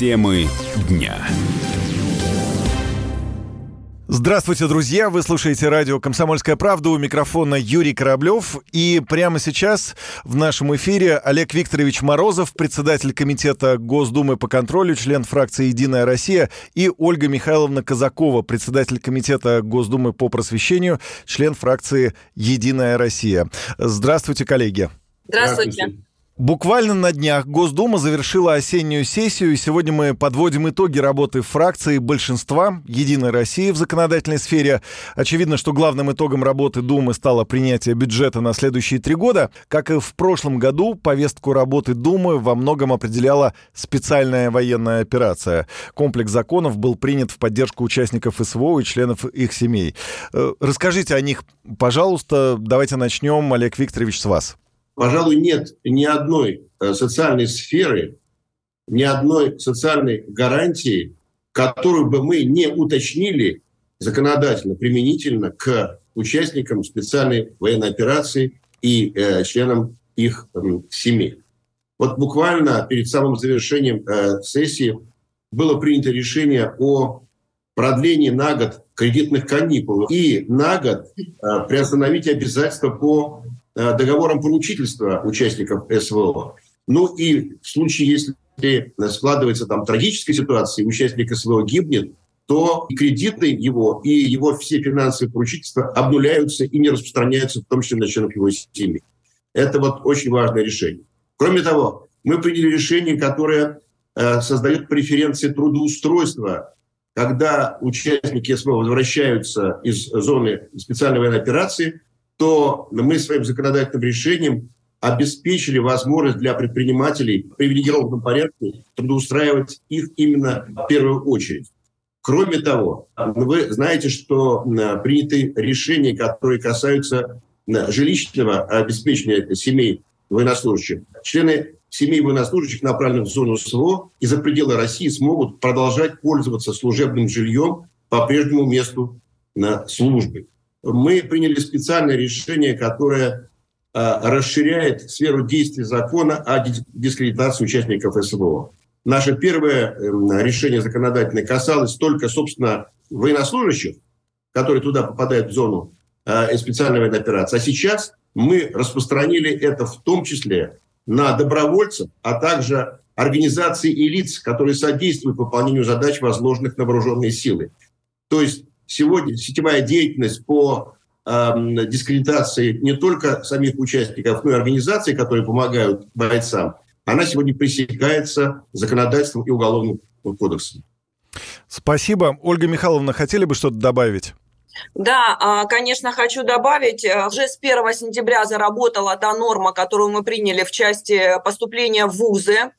Темы дня. Здравствуйте, друзья! Вы слушаете радио «Комсомольская правда». У микрофона Юрий Кораблев. И прямо сейчас в нашем эфире Олег Викторович Морозов, председатель Комитета Госдумы по контролю, член фракции «Единая Россия», и Ольга Михайловна Казакова, председатель Комитета Госдумы по просвещению, член фракции «Единая Россия». Здравствуйте, коллеги! Здравствуйте! Буквально на днях Госдума завершила осеннюю сессию, и сегодня мы подводим итоги работы фракции большинства «Единой России» в законодательной сфере. Очевидно, что главным итогом работы Думы стало принятие бюджета на следующие три года. Как и в прошлом году, повестку работы Думы во многом определяла специальная военная операция. Комплекс законов был принят в поддержку участников СВО и членов их семей. Э, расскажите о них, пожалуйста. Давайте начнем, Олег Викторович, с вас пожалуй, нет ни одной э, социальной сферы, ни одной социальной гарантии, которую бы мы не уточнили законодательно, применительно к участникам специальной военной операции и э, членам их э, семей. Вот буквально перед самым завершением э, сессии было принято решение о продлении на год кредитных каникул и на год э, приостановить обязательства по Э, договором поручительства участников СВО. Ну и в случае, если складывается там трагическая ситуация, и участник СВО гибнет, то и кредитный его, и его все финансовые поручительства обнуляются и не распространяются, в том числе на членов его семьи. Это вот очень важное решение. Кроме того, мы приняли решение, которое э, создает преференции трудоустройства, когда участники СВО возвращаются из зоны специальной военной операции, то мы своим законодательным решением обеспечили возможность для предпринимателей в привилегированном порядке трудоустраивать их именно в первую очередь. Кроме того, вы знаете, что приняты решения, которые касаются жилищного обеспечения семей военнослужащих. Члены семей военнослужащих, направленных в зону СВО и за пределы России, смогут продолжать пользоваться служебным жильем по прежнему месту службы мы приняли специальное решение, которое а, расширяет сферу действия закона о дискредитации участников СВО. Наше первое эм, решение законодательное касалось только, собственно, военнослужащих, которые туда попадают в зону э, специальной военной операции. А сейчас мы распространили это в том числе на добровольцев, а также организации и лиц, которые содействуют выполнению задач, возложенных на вооруженные силы. То есть сегодня сетевая деятельность по э, дискредитации не только самих участников, но и организаций, которые помогают бойцам, она сегодня пресекается законодательством и уголовным кодексом. Спасибо. Ольга Михайловна, хотели бы что-то добавить? Да, а, конечно, хочу добавить, уже с 1 сентября заработала та норма, которую мы приняли в части поступления в ВУЗы.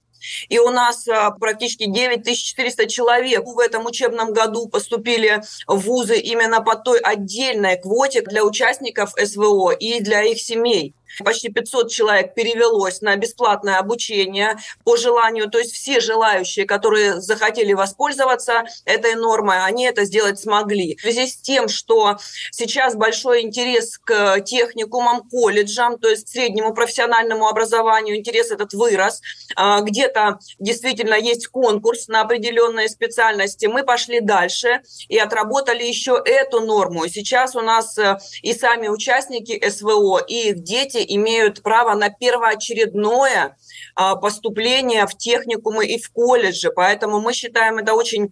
И у нас а, практически 9400 человек в этом учебном году поступили в вузы именно по той отдельной квоте для участников СВО и для их семей. Почти 500 человек перевелось на бесплатное обучение по желанию. То есть все желающие, которые захотели воспользоваться этой нормой, они это сделать смогли. В связи с тем, что сейчас большой интерес к техникумам, колледжам, то есть среднему профессиональному образованию, интерес этот вырос. А, где-то действительно есть конкурс на определенные специальности. Мы пошли дальше и отработали еще эту норму. Сейчас у нас э, и сами участники СВО, и их дети имеют право на первоочередное а, поступление в техникумы и в колледжи. Поэтому мы считаем это очень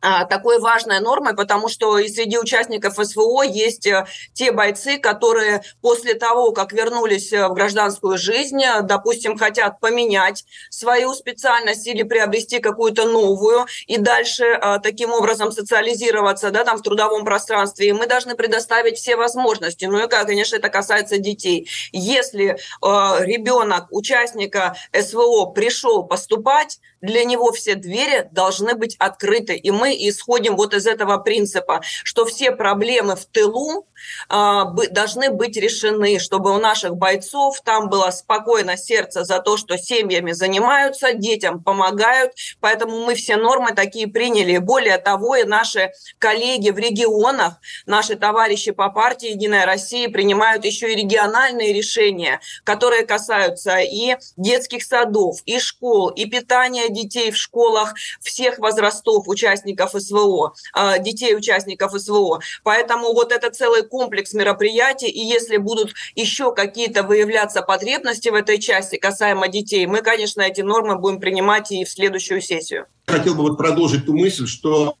такой важной нормой, потому что и среди участников СВО есть э, те бойцы, которые после того, как вернулись э, в гражданскую жизнь, э, допустим, хотят поменять свою специальность или приобрести какую-то новую и дальше таким образом социализироваться да, там, в трудовом пространстве. И мы должны предоставить все возможности. Ну и, конечно, это касается детей. Если ребенок участника СВО пришел поступать, для него все двери должны быть открыты. И мы мы исходим вот из этого принципа, что все проблемы в тылу э, должны быть решены, чтобы у наших бойцов там было спокойно сердце за то, что семьями занимаются, детям помогают. Поэтому мы все нормы такие приняли. Более того, и наши коллеги в регионах, наши товарищи по партии «Единая Россия» принимают еще и региональные решения, которые касаются и детских садов, и школ, и питания детей в школах всех возрастов участников СВО, а, детей участников СВО. Поэтому вот это целый комплекс мероприятий, и если будут еще какие-то выявляться потребности в этой части касаемо детей, мы, конечно, эти нормы будем принимать и в следующую сессию. Хотел бы вот продолжить ту мысль, что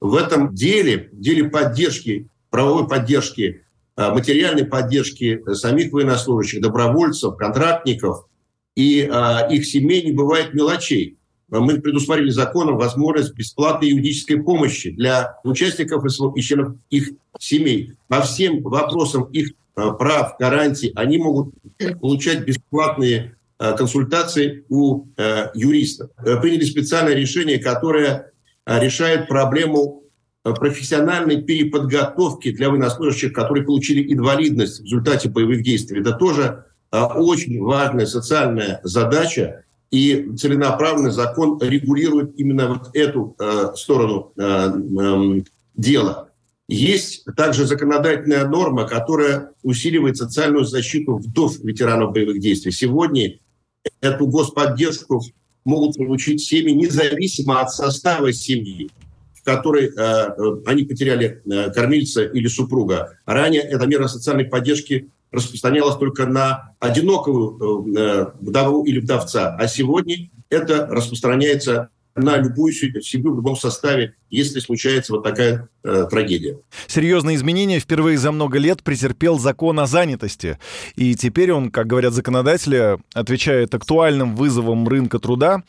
в этом деле, деле поддержки, правовой поддержки, а, материальной поддержки самих военнослужащих, добровольцев, контрактников и а, их семей не бывает мелочей. Мы предусмотрели законом возможность бесплатной юридической помощи для участников и членов их семей. По всем вопросам их а, прав, гарантий они могут получать бесплатные консультации у юристов. Приняли специальное решение, которое решает проблему профессиональной переподготовки для военнослужащих, которые получили инвалидность в результате боевых действий. Это тоже а, очень важная социальная задача, и целенаправленный закон регулирует именно вот эту э, сторону э, э, дела. Есть также законодательная норма, которая усиливает социальную защиту вдов ветеранов боевых действий. Сегодня эту господдержку могут получить семьи независимо от состава семьи которой э, э, они потеряли э, кормильца или супруга. Ранее эта мера социальной поддержки распространялась только на одинокую вдову или вдовца, а сегодня это распространяется на любую семью в любом составе, если случается вот такая э, трагедия. Серьезные изменения впервые за много лет претерпел закон о занятости. И теперь он, как говорят законодатели, отвечает актуальным вызовам рынка труда.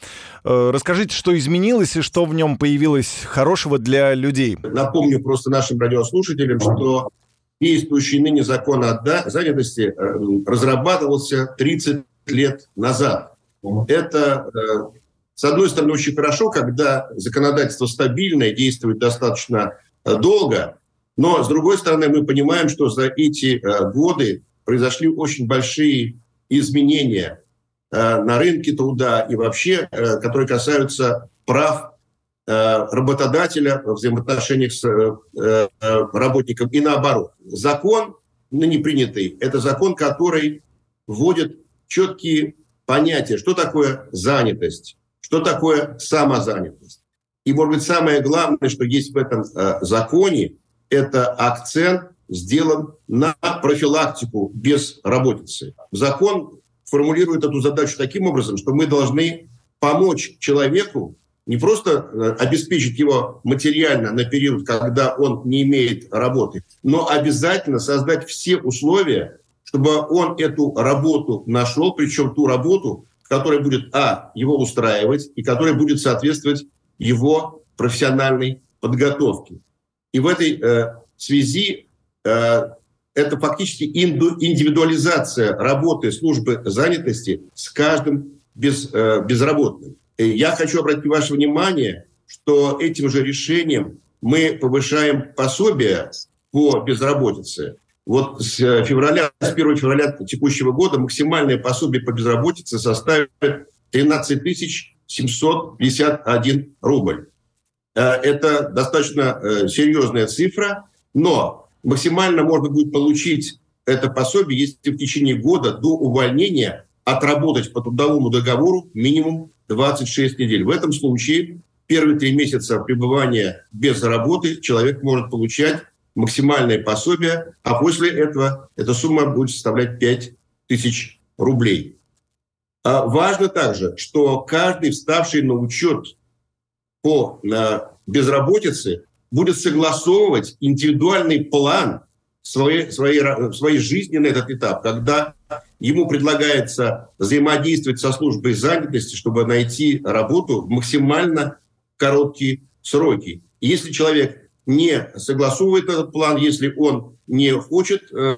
Э, расскажите, что изменилось и что в нем появилось хорошего для людей? Напомню просто нашим радиослушателям, что действующий ныне закон о занятости э, разрабатывался 30 лет назад. Это э, с одной стороны, очень хорошо, когда законодательство стабильное, действует достаточно э, долго, но с другой стороны, мы понимаем, что за эти годы произошли очень большие изменения на рынке труда и вообще, которые касаются прав работодателя в взаимоотношениях с работником и наоборот. Закон ныне принятый – это закон, который вводит четкие понятия, что такое занятость, что такое самозанятость? И, может быть, самое главное, что есть в этом э, законе, это акцент сделан на профилактику безработицы. Закон формулирует эту задачу таким образом, что мы должны помочь человеку не просто э, обеспечить его материально на период, когда он не имеет работы, но обязательно создать все условия, чтобы он эту работу нашел, причем ту работу, который будет, а, его устраивать и который будет соответствовать его профессиональной подготовке. И в этой э, связи э, это фактически инду, индивидуализация работы службы занятости с каждым без, э, безработным. И я хочу обратить ваше внимание, что этим же решением мы повышаем пособие по безработице вот с э, февраля, с 1 февраля текущего года максимальное пособие по безработице составит 13 751 рубль. Э, это достаточно э, серьезная цифра, но максимально можно будет получить это пособие, если в течение года до увольнения отработать по трудовому договору минимум 26 недель. В этом случае первые три месяца пребывания без работы человек может получать максимальное пособие, а после этого эта сумма будет составлять 5 тысяч рублей. А важно также, что каждый вставший на учет по безработице будет согласовывать индивидуальный план своей, своей, своей жизни на этот этап, когда ему предлагается взаимодействовать со службой занятости, чтобы найти работу в максимально короткие сроки. И если человек не согласовывает этот план, если он не хочет э,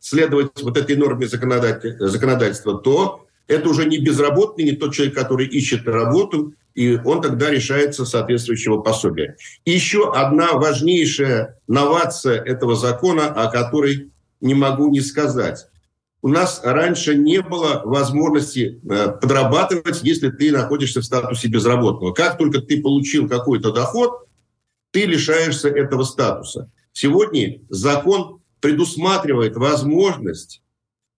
следовать вот этой норме законодательства, то это уже не безработный, не тот человек, который ищет работу, и он тогда решается соответствующего пособия. Еще одна важнейшая новация этого закона, о которой не могу не сказать. У нас раньше не было возможности э, подрабатывать, если ты находишься в статусе безработного. Как только ты получил какой-то доход, ты лишаешься этого статуса. Сегодня закон предусматривает возможность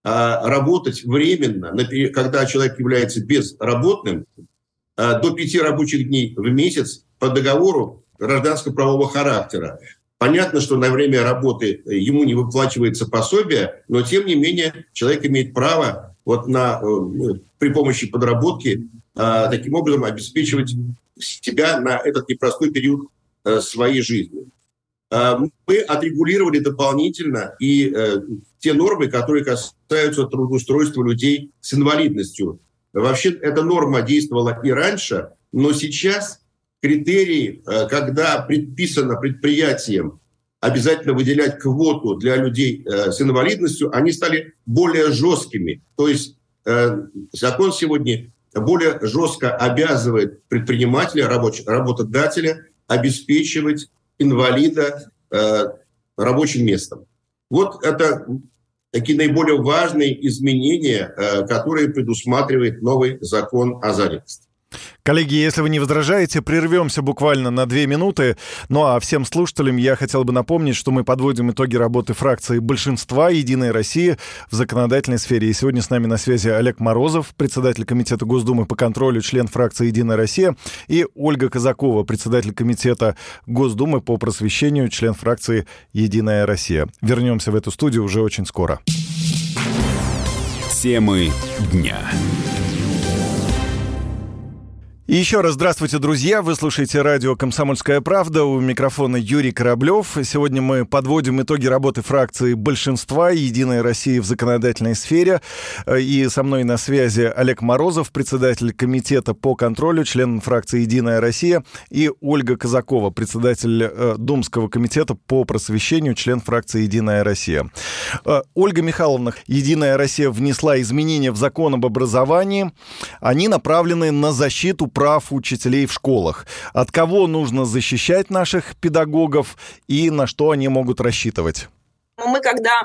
а, работать временно, когда человек является безработным, до пяти рабочих дней в месяц по договору гражданско-правового характера. Понятно, что на время работы ему не выплачивается пособие, но тем не менее человек имеет право вот на, э, при помощи подработки таким образом обеспечивать себя на этот непростой период э, своей жизни. Мы отрегулировали дополнительно и э, те нормы, которые касаются трудоустройства людей с инвалидностью. Вообще эта норма действовала и раньше, но сейчас критерии, э, когда предписано предприятиям обязательно выделять квоту для людей э, с инвалидностью, они стали более жесткими. То есть закон сегодня более жестко обязывает предпринимателя, рабоч- работодателя обеспечивать инвалида э, рабочим местом. Вот это такие наиболее важные изменения, э, которые предусматривает новый закон о занятости. Коллеги, если вы не возражаете, прервемся буквально на две минуты. Ну а всем слушателям я хотел бы напомнить, что мы подводим итоги работы фракции большинства «Единой России» в законодательной сфере. И сегодня с нами на связи Олег Морозов, председатель Комитета Госдумы по контролю, член фракции «Единая Россия», и Ольга Казакова, председатель Комитета Госдумы по просвещению, член фракции «Единая Россия». Вернемся в эту студию уже очень скоро. Темы дня. И еще раз здравствуйте, друзья. Вы слушаете радио «Комсомольская правда». У микрофона Юрий Кораблев. Сегодня мы подводим итоги работы фракции большинства «Единой России» в законодательной сфере. И со мной на связи Олег Морозов, председатель комитета по контролю, член фракции «Единая Россия», и Ольга Казакова, председатель э, Думского комитета по просвещению, член фракции «Единая Россия». Э, Ольга Михайловна, «Единая Россия» внесла изменения в закон об образовании. Они направлены на защиту прав учителей в школах. От кого нужно защищать наших педагогов и на что они могут рассчитывать? Мы когда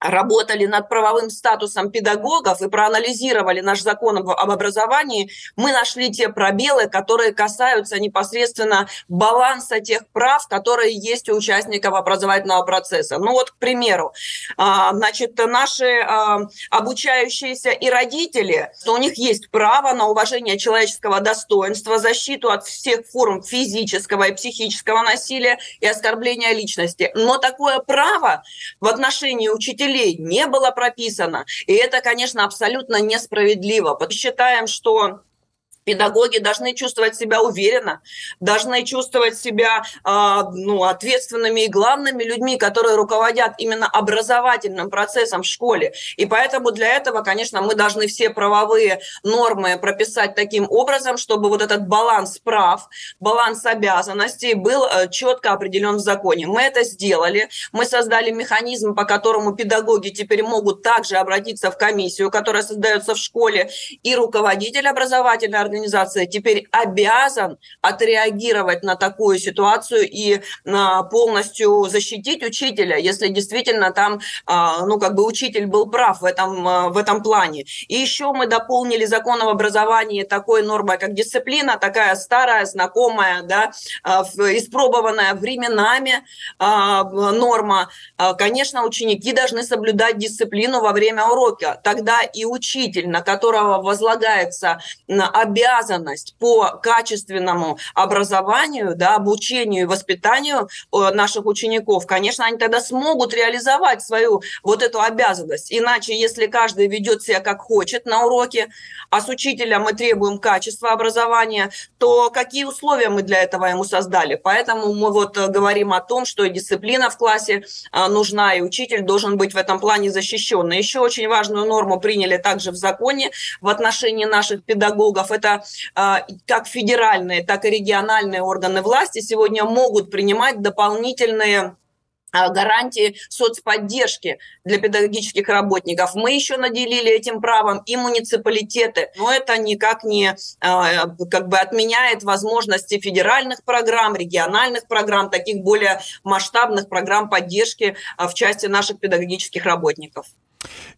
работали над правовым статусом педагогов и проанализировали наш закон об, образовании, мы нашли те пробелы, которые касаются непосредственно баланса тех прав, которые есть у участников образовательного процесса. Ну вот, к примеру, а, значит, наши а, обучающиеся и родители, у них есть право на уважение человеческого достоинства, защиту от всех форм физического и психического насилия и оскорбления личности. Но такое право в отношении учителей учителей не было прописано. И это, конечно, абсолютно несправедливо. Считаем, что Педагоги должны чувствовать себя уверенно, должны чувствовать себя э, ну, ответственными и главными людьми, которые руководят именно образовательным процессом в школе. И поэтому для этого, конечно, мы должны все правовые нормы прописать таким образом, чтобы вот этот баланс прав, баланс обязанностей был э, четко определен в законе. Мы это сделали. Мы создали механизм, по которому педагоги теперь могут также обратиться в комиссию, которая создается в школе, и руководитель образовательной организация теперь обязан отреагировать на такую ситуацию и а, полностью защитить учителя, если действительно там, а, ну, как бы учитель был прав в этом, а, в этом плане. И еще мы дополнили закон об образовании такой нормой, как дисциплина, такая старая, знакомая, да, испробованная временами норма. Конечно, ученики должны соблюдать дисциплину во время урока. Тогда и учитель, на которого возлагается обязанность обязанность по качественному образованию, да, обучению и воспитанию э, наших учеников, конечно, они тогда смогут реализовать свою вот эту обязанность. Иначе, если каждый ведет себя как хочет на уроке, а с учителя мы требуем качества образования, то какие условия мы для этого ему создали? Поэтому мы вот э, говорим о том, что дисциплина в классе э, нужна, и учитель должен быть в этом плане защищен. Еще очень важную норму приняли также в законе в отношении наших педагогов. Это а, как федеральные, так и региональные органы власти сегодня могут принимать дополнительные а, гарантии соцподдержки для педагогических работников. Мы еще наделили этим правом и муниципалитеты, но это никак не а, как бы отменяет возможности федеральных программ, региональных программ, таких более масштабных программ поддержки в части наших педагогических работников.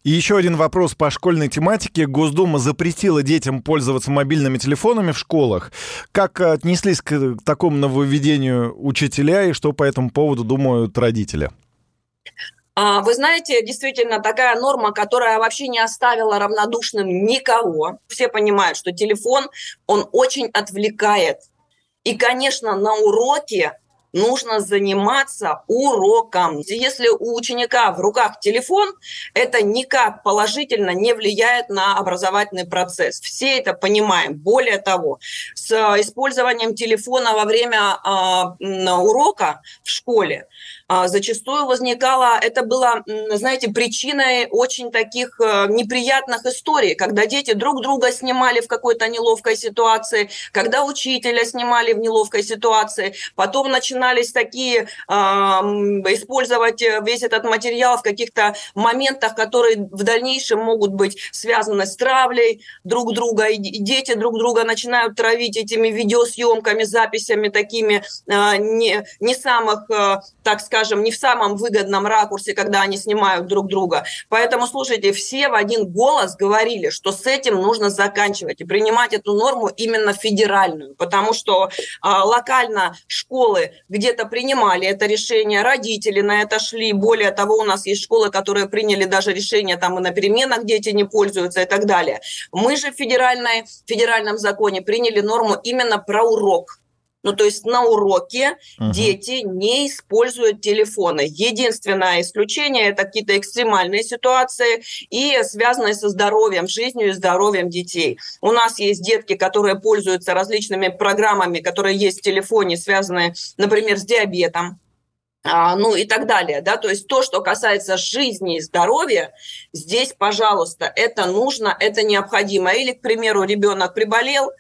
И еще один вопрос по школьной тематике. Госдума запретила детям пользоваться мобильными телефонами в школах. Как отнеслись к такому нововведению учителя и что по этому поводу думают родители? А, вы знаете, действительно, такая норма, которая вообще не оставила равнодушным никого. Все понимают, что телефон, он очень отвлекает. И, конечно, на уроке нужно заниматься уроком. Если у ученика в руках телефон, это никак положительно не влияет на образовательный процесс. Все это понимаем. Более того, с использованием телефона во время э, урока в школе а, зачастую возникало, это было, знаете, причиной очень таких э, неприятных историй, когда дети друг друга снимали в какой-то неловкой ситуации, когда учителя снимали в неловкой ситуации, потом начинались такие использовать весь этот материал в каких-то моментах, которые в дальнейшем могут быть связаны с травлей друг друга, и дети друг друга начинают травить этими видеосъемками, записями такими а, не, не самых, э, так скажем, не в самом выгодном ракурсе, когда они снимают друг друга. Поэтому, слушайте, все в один голос говорили, что с этим нужно заканчивать и принимать эту норму именно федеральную, потому что э, локально школы где-то принимали это решение, родители на это шли. Более того, у нас есть школы, которые приняли даже решение там и на переменах дети не пользуются и так далее. Мы же в федеральной, федеральном законе приняли норму именно про урок ну, то есть на уроке uh-huh. дети не используют телефоны. Единственное исключение – это какие-то экстремальные ситуации и связанные со здоровьем, жизнью и здоровьем детей. У нас есть детки, которые пользуются различными программами, которые есть в телефоне, связанные, например, с диабетом, а, ну и так далее, да, то есть то, что касается жизни и здоровья, здесь, пожалуйста, это нужно, это необходимо. Или, к примеру, ребенок приболел,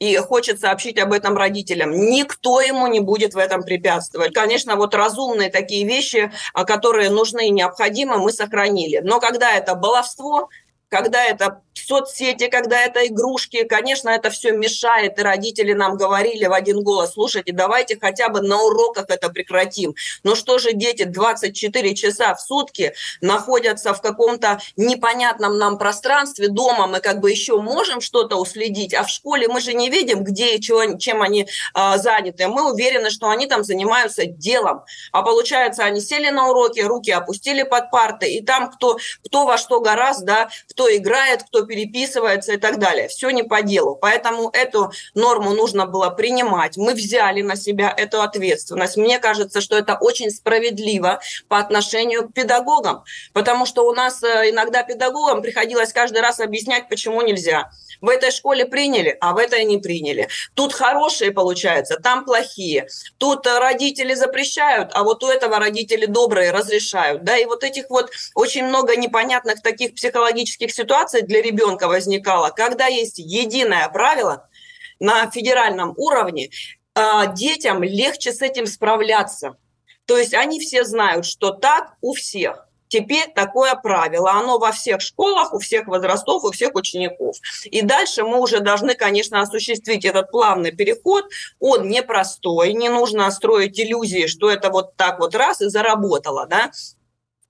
и хочет сообщить об этом родителям. Никто ему не будет в этом препятствовать. Конечно, вот разумные такие вещи, а, которые нужны и необходимы, мы сохранили. Но когда это баловство, когда это соцсети, когда это игрушки, конечно, это все мешает, и родители нам говорили в один голос, слушайте, давайте хотя бы на уроках это прекратим. Но что же дети 24 часа в сутки находятся в каком-то непонятном нам пространстве дома, мы как бы еще можем что-то уследить, а в школе мы же не видим, где и чего, чем они а, заняты. Мы уверены, что они там занимаются делом. А получается, они сели на уроки, руки опустили под парты, и там кто, кто во что гораздо, да, кто играет, кто переписывается и так далее. Все не по делу. Поэтому эту норму нужно было принимать. Мы взяли на себя эту ответственность. Мне кажется, что это очень справедливо по отношению к педагогам, потому что у нас э, иногда педагогам приходилось каждый раз объяснять, почему нельзя. В этой школе приняли, а в этой не приняли. Тут хорошие получаются, там плохие. Тут э, родители запрещают, а вот у этого родители добрые разрешают. Да, и вот этих вот очень много непонятных таких психологических ситуаций для ребенка возникало, когда есть единое правило на федеральном уровне, а, детям легче с этим справляться. То есть они все знают, что так у всех. Теперь такое правило, оно во всех школах, у всех возрастов, у всех учеников. И дальше мы уже должны, конечно, осуществить этот плавный переход. Он непростой, не нужно строить иллюзии, что это вот так вот раз и заработало, да.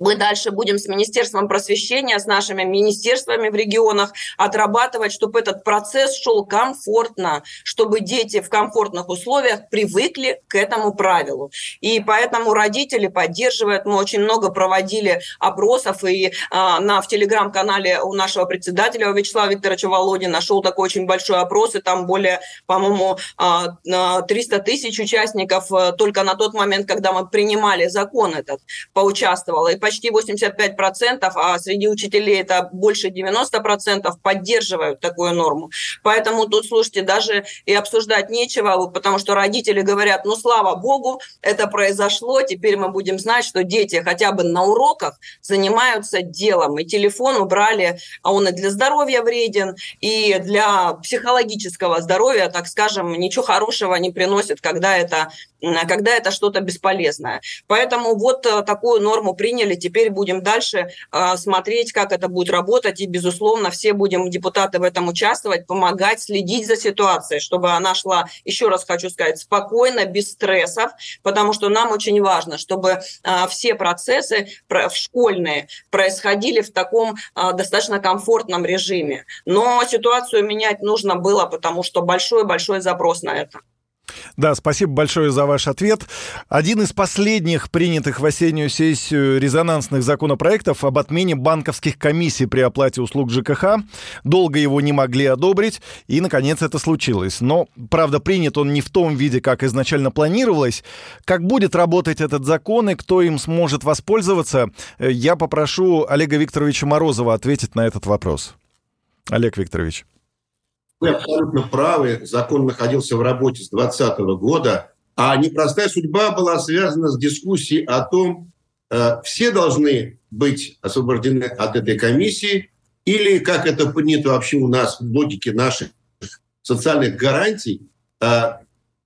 Мы дальше будем с Министерством просвещения, с нашими министерствами в регионах отрабатывать, чтобы этот процесс шел комфортно, чтобы дети в комфортных условиях привыкли к этому правилу. И поэтому родители поддерживают. Мы очень много проводили опросов, и а, на, в телеграм-канале у нашего председателя Вячеслава Викторовича Володина нашел такой очень большой опрос, и там более, по-моему, а, 300 тысяч участников э, только на тот момент, когда мы принимали закон этот, поучаствовало. И почти 85%, а среди учителей это больше 90% поддерживают такую норму. Поэтому тут, слушайте, даже и обсуждать нечего, потому что родители говорят, ну, слава богу, это произошло, теперь мы будем знать, что дети хотя бы на уроках занимаются делом. И телефон убрали, а он и для здоровья вреден, и для психологического здоровья, так скажем, ничего хорошего не приносит, когда это когда это что-то бесполезное. Поэтому вот э, такую норму приняли, теперь будем дальше э, смотреть, как это будет работать, и, безусловно, все будем, депутаты, в этом участвовать, помогать, следить за ситуацией, чтобы она шла, еще раз хочу сказать, спокойно, без стрессов, потому что нам очень важно, чтобы э, все процессы школьные происходили в таком достаточно комфортном режиме. Но ситуацию менять нужно было, потому что большой-большой запрос на это. Да, спасибо большое за ваш ответ. Один из последних принятых в осеннюю сессию резонансных законопроектов об отмене банковских комиссий при оплате услуг ЖКХ. Долго его не могли одобрить, и, наконец, это случилось. Но, правда, принят он не в том виде, как изначально планировалось. Как будет работать этот закон и кто им сможет воспользоваться, я попрошу Олега Викторовича Морозова ответить на этот вопрос. Олег Викторович. Вы абсолютно правы. Закон находился в работе с 2020 года. А непростая судьба была связана с дискуссией о том, э, все должны быть освобождены от этой комиссии, или, как это принято вообще у нас в логике наших социальных гарантий, э,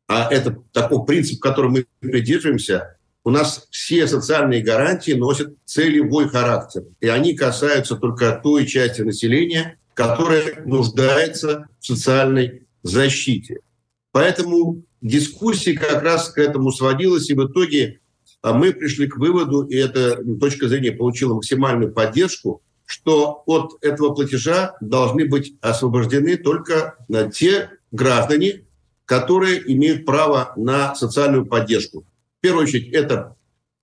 а это такой принцип, которым мы придерживаемся, у нас все социальные гарантии носят целевой характер. И они касаются только той части населения, которая нуждается в социальной защите. Поэтому дискуссия как раз к этому сводилась, и в итоге а, мы пришли к выводу, и эта точка зрения получила максимальную поддержку, что от этого платежа должны быть освобождены только а, те граждане, которые имеют право на социальную поддержку. В первую очередь это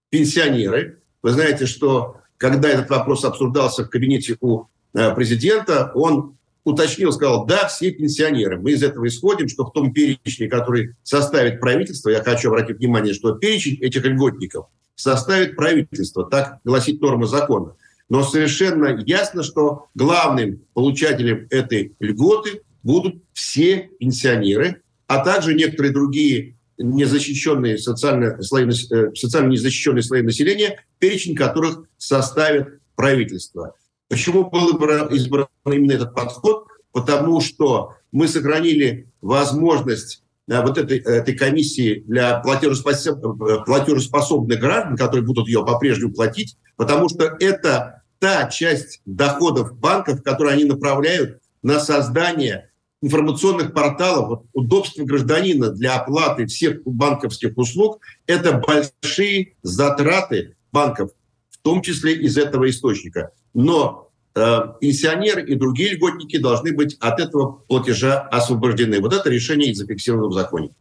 пенсионеры. Вы знаете, что когда этот вопрос обсуждался в кабинете у президента, он уточнил, сказал, да, все пенсионеры. Мы из этого исходим, что в том перечне, который составит правительство, я хочу обратить внимание, что перечень этих льготников составит правительство, так гласит норма закона. Но совершенно ясно, что главным получателем этой льготы будут все пенсионеры, а также некоторые другие незащищенные социально, слои, э, социально незащищенные слои населения, перечень которых составит правительство. Почему был избран именно этот подход? Потому что мы сохранили возможность э, вот этой, этой комиссии для платежеспособных, граждан, которые будут ее по-прежнему платить, потому что это та часть доходов банков, которые они направляют на создание информационных порталов, вот, гражданина для оплаты всех банковских услуг, это большие затраты банков, в том числе из этого источника но э, пенсионеры и другие льготники должны быть от этого платежа освобождены. Вот это решение и зафиксировано в законе.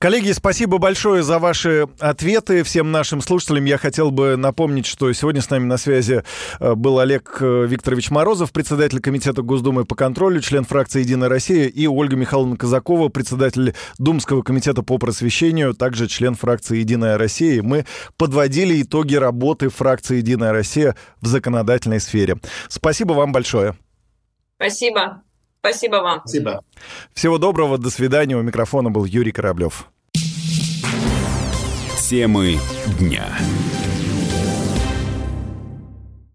Коллеги, спасибо большое за ваши ответы. Всем нашим слушателям я хотел бы напомнить, что сегодня с нами на связи э, был Олег э, Викторович Морозов, председатель Комитета Госдумы по контролю, член фракции «Единая Россия», и Ольга Михайловна Казакова, председатель Думского комитета по просвещению, также член фракции «Единая Россия». Мы подводили итоги работы фракции «Единая Россия» в законодательной сфере. Спасибо вам большое. Спасибо. Спасибо вам. Спасибо. Всего доброго, до свидания. У микрофона был Юрий Кораблев. Темы дня.